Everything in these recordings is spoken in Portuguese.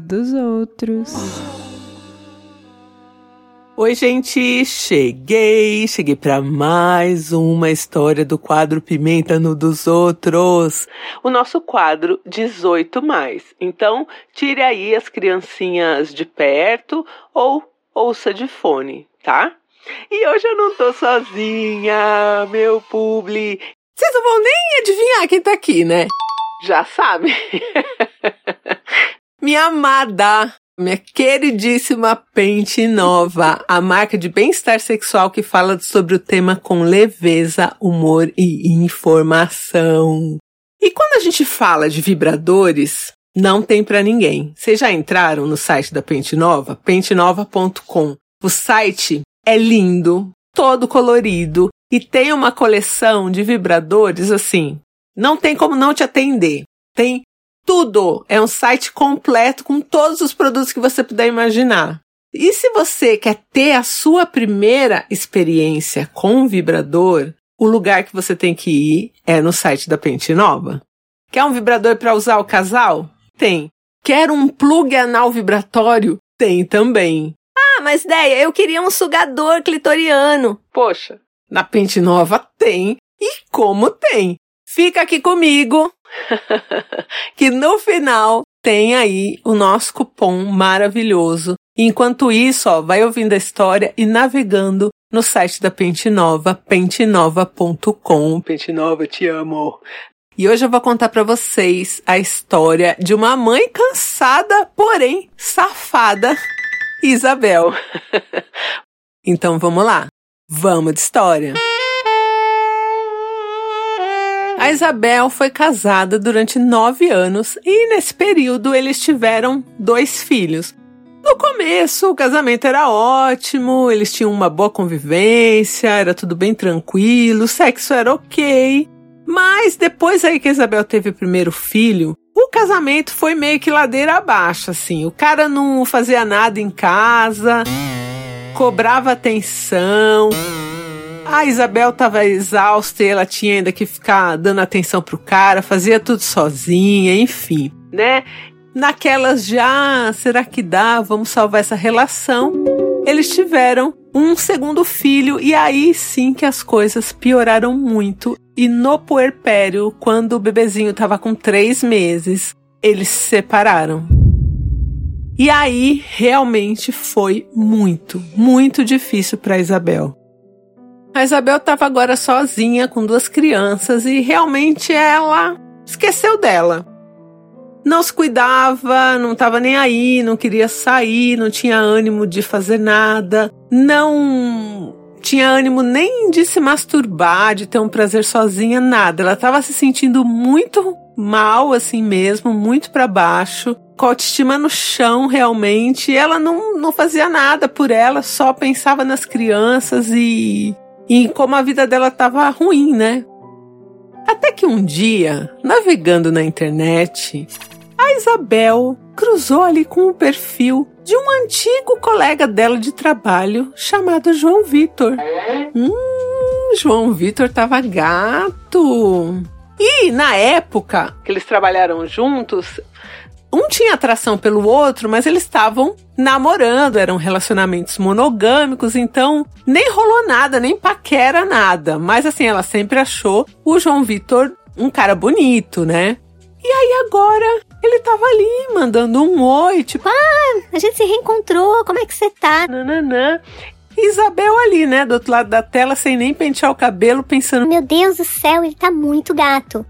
dos outros. Oi, gente, cheguei, cheguei para mais uma história do quadro Pimenta no dos Outros, o nosso quadro 18 mais. Então, tire aí as criancinhas de perto ou ouça de fone, tá? E hoje eu não tô sozinha, meu publi. Vocês não vão nem adivinhar quem tá aqui, né? Já sabe. Minha amada, minha queridíssima Pente Nova, a marca de bem-estar sexual que fala sobre o tema com leveza, humor e informação. E quando a gente fala de vibradores, não tem para ninguém. Vocês já entraram no site da Pente Nova? pentenova.com. O site é lindo, todo colorido e tem uma coleção de vibradores assim. Não tem como não te atender. Tem tudo. É um site completo com todos os produtos que você puder imaginar. E se você quer ter a sua primeira experiência com vibrador, o lugar que você tem que ir é no site da Pente Nova. Quer um vibrador para usar o casal? Tem. Quer um plug anal vibratório? Tem também. Ah, mas ideia, eu queria um sugador clitoriano. Poxa, na Pente Nova tem. E como tem? Fica aqui comigo que no final tem aí o nosso cupom maravilhoso. Enquanto isso, ó, vai ouvindo a história e navegando no site da Pente Nova, pentenova.com. Pente Nova, te amo. E hoje eu vou contar para vocês a história de uma mãe cansada, porém safada, Isabel. então vamos lá. Vamos de história. A Isabel foi casada durante nove anos e nesse período eles tiveram dois filhos. No começo, o casamento era ótimo, eles tinham uma boa convivência, era tudo bem tranquilo, o sexo era ok. Mas depois aí que a Isabel teve o primeiro filho, o casamento foi meio que ladeira abaixo, assim. O cara não fazia nada em casa, cobrava atenção. A Isabel estava exausta e ela tinha ainda que ficar dando atenção pro cara, fazia tudo sozinha, enfim, né? Naquelas já, será que dá? Vamos salvar essa relação. Eles tiveram um segundo filho e aí sim que as coisas pioraram muito. E no puerpério, quando o bebezinho estava com três meses, eles se separaram. E aí realmente foi muito, muito difícil para Isabel. A Isabel estava agora sozinha com duas crianças e realmente ela esqueceu dela. Não se cuidava, não estava nem aí, não queria sair, não tinha ânimo de fazer nada, não tinha ânimo nem de se masturbar, de ter um prazer sozinha, nada. Ela estava se sentindo muito mal assim mesmo, muito para baixo, com a autoestima no chão realmente. ela não, não fazia nada por ela, só pensava nas crianças e e como a vida dela estava ruim, né? Até que um dia, navegando na internet, a Isabel cruzou ali com o perfil de um antigo colega dela de trabalho chamado João Vitor. Hum, João Vitor estava gato. E na época que eles trabalharam juntos, um tinha atração pelo outro, mas eles estavam namorando, eram relacionamentos monogâmicos, então nem rolou nada, nem paquera nada. Mas assim, ela sempre achou o João Vitor um cara bonito, né? E aí agora ele tava ali mandando um oi, tipo, ah, a gente se reencontrou, como é que você tá? Nananã. Isabel ali, né, do outro lado da tela, sem nem pentear o cabelo, pensando: Meu Deus do céu, ele tá muito gato.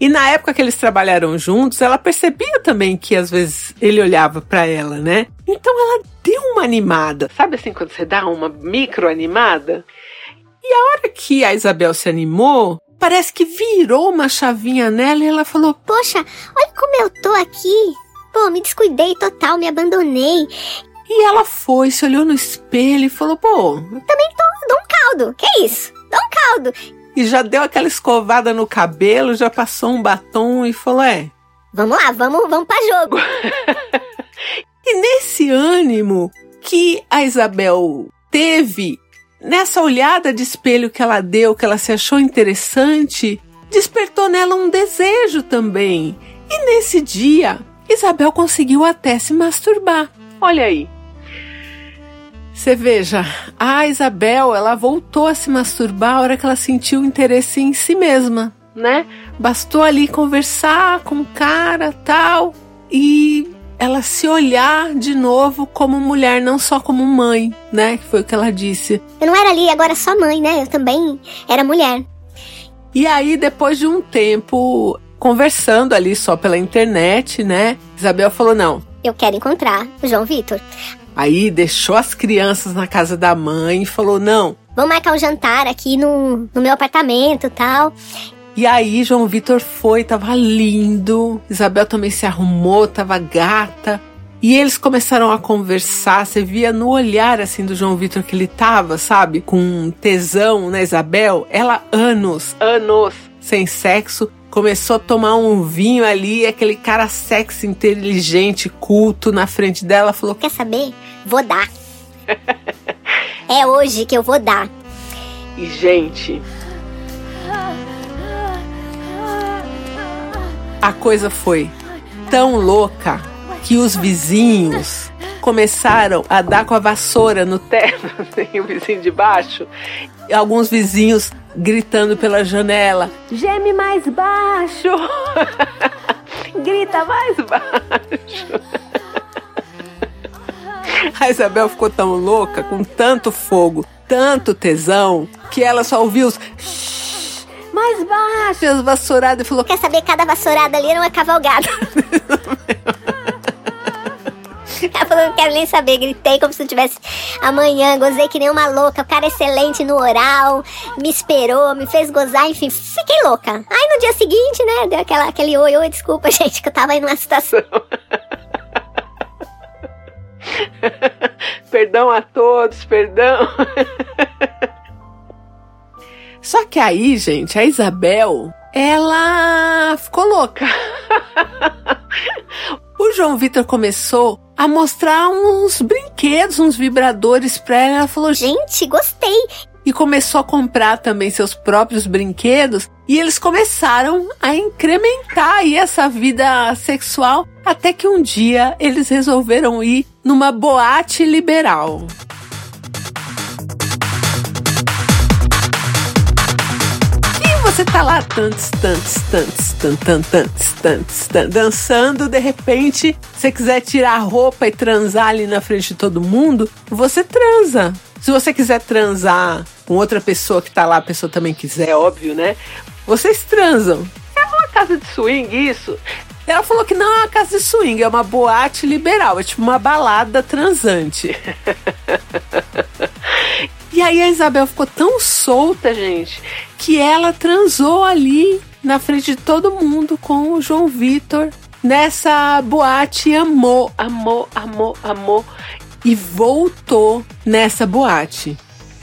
E na época que eles trabalharam juntos, ela percebia também que às vezes ele olhava para ela, né? Então ela deu uma animada. Sabe assim quando você dá uma micro animada? E a hora que a Isabel se animou, parece que virou uma chavinha nela e ela falou: Poxa, olha como eu tô aqui. Pô, me descuidei total, me abandonei. E ela foi, se olhou no espelho e falou: Pô, também tô, dou um caldo. Que isso? Dou um caldo e já deu aquela escovada no cabelo, já passou um batom e falou: É. Vamos lá, vamos, vamos para jogo. e nesse ânimo que a Isabel teve, nessa olhada de espelho que ela deu, que ela se achou interessante, despertou nela um desejo também. E nesse dia, Isabel conseguiu até se masturbar. Olha aí. Você veja, a Isabel, ela voltou a se masturbar a hora que ela sentiu interesse em si mesma, né? Bastou ali conversar com o cara, tal, e ela se olhar de novo como mulher, não só como mãe, né? Que foi o que ela disse. Eu não era ali agora só mãe, né? Eu também era mulher. E aí, depois de um tempo conversando ali só pela internet, né? Isabel falou: não. Eu quero encontrar o João Vitor. Aí deixou as crianças na casa da mãe e falou: não. Vamos marcar um jantar aqui no, no meu apartamento tal. E aí João Vitor foi, tava lindo. Isabel também se arrumou, tava gata. E eles começaram a conversar, você via no olhar assim do João Vitor que ele tava, sabe? Com tesão na Isabel. Ela anos, anos sem sexo, começou a tomar um vinho ali, aquele cara sexy, inteligente, culto na frente dela, falou: Quer saber? Vou dar. é hoje que eu vou dar. E, gente. A coisa foi tão louca que os vizinhos começaram a dar com a vassoura no teto, assim, o vizinho de baixo. E alguns vizinhos gritando pela janela: Geme mais baixo! Grita mais baixo! A Isabel ficou tão louca, com tanto fogo, tanto tesão, que ela só ouviu os mais baixo, as vassouradas e falou: Quer saber? Cada vassourada ali era uma cavalgada. Ela falou, não quero nem saber, gritei como se eu tivesse amanhã, gozei que nem uma louca, o cara excelente no oral, me esperou, me fez gozar, enfim, fiquei louca. Aí no dia seguinte, né, deu aquela, aquele oi, oi, desculpa, gente, que eu tava aí numa situação. perdão a todos, perdão. Só que aí, gente, a Isabel, ela ficou louca. o João Vitor começou a mostrar uns brinquedos, uns vibradores pra ela. Ela falou: Gente, gostei. E começou a comprar também seus próprios brinquedos. E eles começaram a incrementar aí essa vida sexual. Até que um dia eles resolveram ir numa boate liberal. Você tá lá tantos, tantos, tantos, tantos, tantos, tantos, tantos, dançando, de repente, você quiser tirar a roupa e transar ali na frente de todo mundo, você transa. Se você quiser transar com outra pessoa que tá lá, a pessoa também quiser, óbvio, né? Vocês transam. É uma casa de swing isso. Ela falou que não é uma casa de swing, é uma boate liberal, é tipo uma balada transante. E aí a Isabel ficou tão solta, gente, que ela transou ali na frente de todo mundo com o João Vitor nessa boate amou, amou, amou, amou e voltou nessa boate.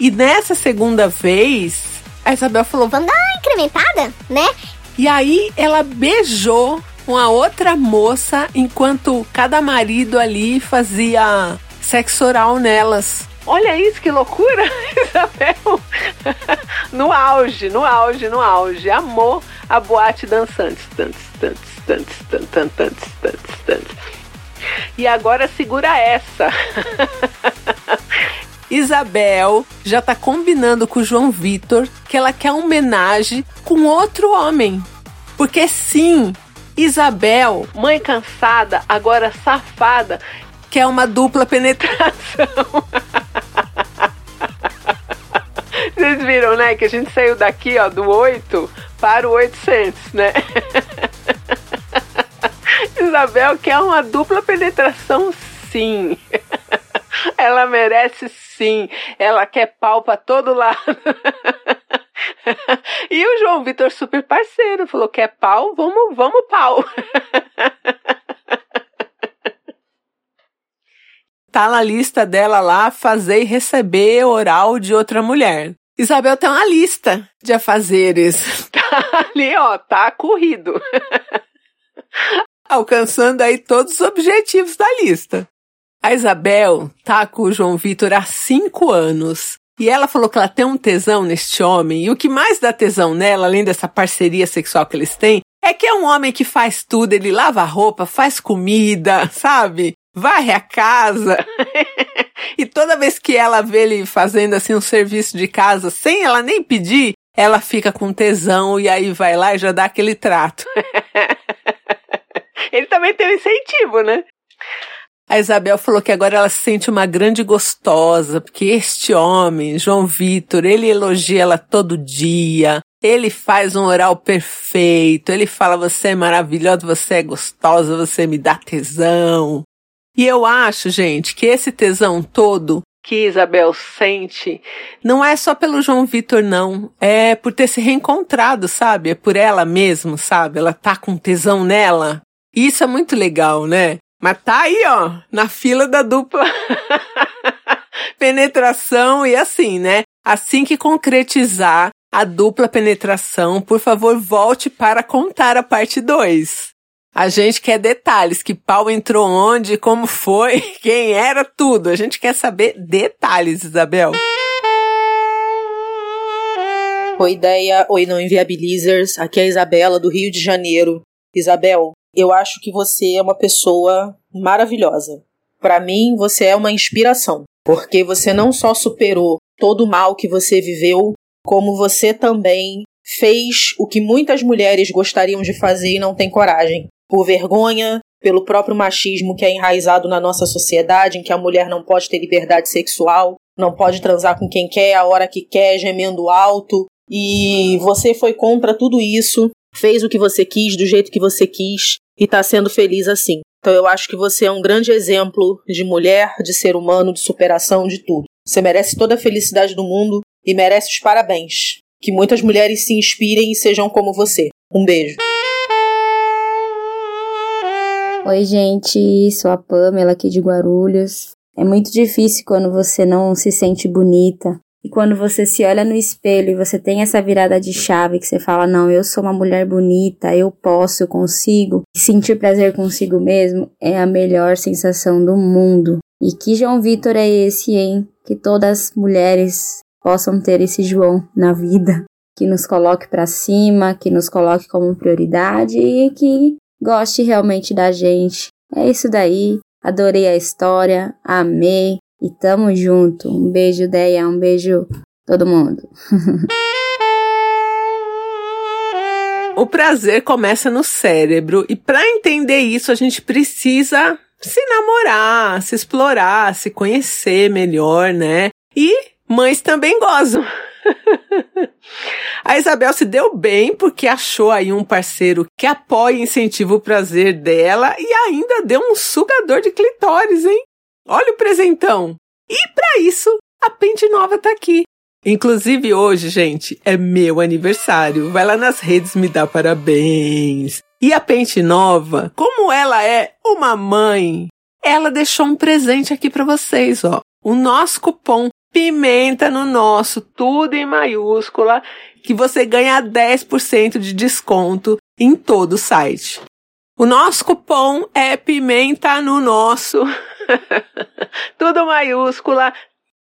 E nessa segunda vez, a Isabel falou: "Vamos dar uma incrementada, né?" E aí ela beijou uma outra moça enquanto cada marido ali fazia sexo oral nelas. Olha isso, que loucura, Isabel. no auge, no auge, no auge. Amor a boate tantos, tantos, tantos, tantos, tantos, tantos. E agora segura essa. Isabel já tá combinando com o João Vitor que ela quer uma homenagem com outro homem. Porque sim, Isabel, mãe cansada, agora safada, quer uma dupla penetração. Vocês viram, né? Que a gente saiu daqui, ó, do 8 para o 800, né? Isabel quer uma dupla penetração, sim. Ela merece sim. Ela quer pau pra todo lado. E o João Vitor, super parceiro, falou: quer pau? Vamos, vamos pau. Tá na lista dela lá fazer e receber oral de outra mulher. Isabel tem uma lista de afazeres. Tá ali, ó, tá corrido. Alcançando aí todos os objetivos da lista. A Isabel tá com o João Vitor há cinco anos. E ela falou que ela tem um tesão neste homem. E o que mais dá tesão nela, além dessa parceria sexual que eles têm, é que é um homem que faz tudo, ele lava roupa, faz comida, sabe? Varre a casa. e toda vez que ela vê ele fazendo assim um serviço de casa, sem ela nem pedir, ela fica com tesão e aí vai lá e já dá aquele trato. ele também tem um incentivo, né? A Isabel falou que agora ela se sente uma grande gostosa, porque este homem, João Vitor, ele elogia ela todo dia, ele faz um oral perfeito, ele fala: você é maravilhosa, você é gostosa, você me dá tesão. E eu acho, gente, que esse tesão todo que Isabel sente não é só pelo João Vitor, não. É por ter se reencontrado, sabe? É por ela mesma, sabe? Ela tá com tesão nela. E isso é muito legal, né? Mas tá aí, ó, na fila da dupla penetração e assim, né? Assim que concretizar a dupla penetração, por favor, volte para contar a parte 2. A gente quer detalhes, que pau entrou onde, como foi, quem era, tudo. A gente quer saber detalhes, Isabel. Oi, ideia. Oi, não inviabilizers. Aqui é a Isabela, do Rio de Janeiro. Isabel, eu acho que você é uma pessoa maravilhosa. Para mim, você é uma inspiração, porque você não só superou todo o mal que você viveu, como você também fez o que muitas mulheres gostariam de fazer e não têm coragem. Por vergonha, pelo próprio machismo que é enraizado na nossa sociedade, em que a mulher não pode ter liberdade sexual, não pode transar com quem quer, a hora que quer, gemendo alto. E você foi contra tudo isso fez o que você quis, do jeito que você quis e está sendo feliz assim. Então eu acho que você é um grande exemplo de mulher, de ser humano, de superação, de tudo. Você merece toda a felicidade do mundo e merece os parabéns. Que muitas mulheres se inspirem e sejam como você. Um beijo. Oi, gente, sou a Pamela aqui de Guarulhos. É muito difícil quando você não se sente bonita, e quando você se olha no espelho e você tem essa virada de chave que você fala: Não, eu sou uma mulher bonita, eu posso, eu consigo. sentir prazer consigo mesmo é a melhor sensação do mundo. E que João Vitor é esse, hein? Que todas as mulheres possam ter esse João na vida. Que nos coloque para cima, que nos coloque como prioridade e que goste realmente da gente. É isso daí. Adorei a história, amei, e tamo junto. Um beijo, Deia. Um beijo, todo mundo. o prazer começa no cérebro e para entender isso a gente precisa se namorar, se explorar, se conhecer melhor, né? E mães também gozam. A Isabel se deu bem porque achou aí um parceiro que apoia e incentiva o prazer dela e ainda deu um sugador de clitóris, hein? Olha o presentão! E para isso, a Pente Nova tá aqui. Inclusive hoje, gente, é meu aniversário. Vai lá nas redes me dar parabéns. E a Pente Nova, como ela é uma mãe, ela deixou um presente aqui para vocês, ó. O nosso cupom Pimenta no nosso, tudo em maiúscula, que você ganha 10% de desconto em todo o site. O nosso cupom é Pimenta no nosso. Tudo maiúscula,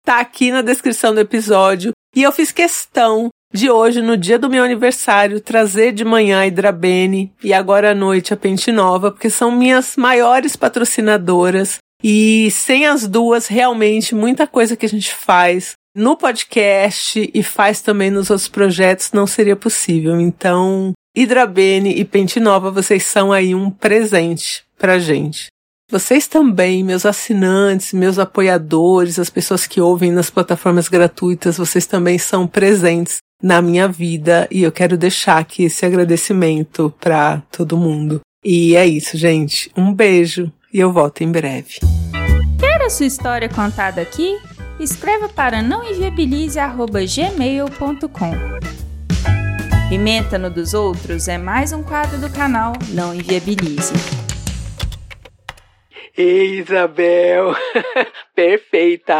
tá aqui na descrição do episódio. E eu fiz questão de hoje, no dia do meu aniversário, trazer de manhã a Hidrabene e agora à noite a Pente Nova, porque são minhas maiores patrocinadoras. E sem as duas, realmente, muita coisa que a gente faz no podcast e faz também nos outros projetos não seria possível. Então, Hidrabene e Pente Nova, vocês são aí um presente pra gente. Vocês também, meus assinantes, meus apoiadores, as pessoas que ouvem nas plataformas gratuitas, vocês também são presentes na minha vida e eu quero deixar aqui esse agradecimento para todo mundo. E é isso, gente. Um beijo e eu volto em breve. Quer a sua história contada aqui? Escreva para nãoenviabilize@gmail.com. Pimenta no dos outros é mais um quadro do canal Não Enviabilize. Ei, Isabel! Perfeita!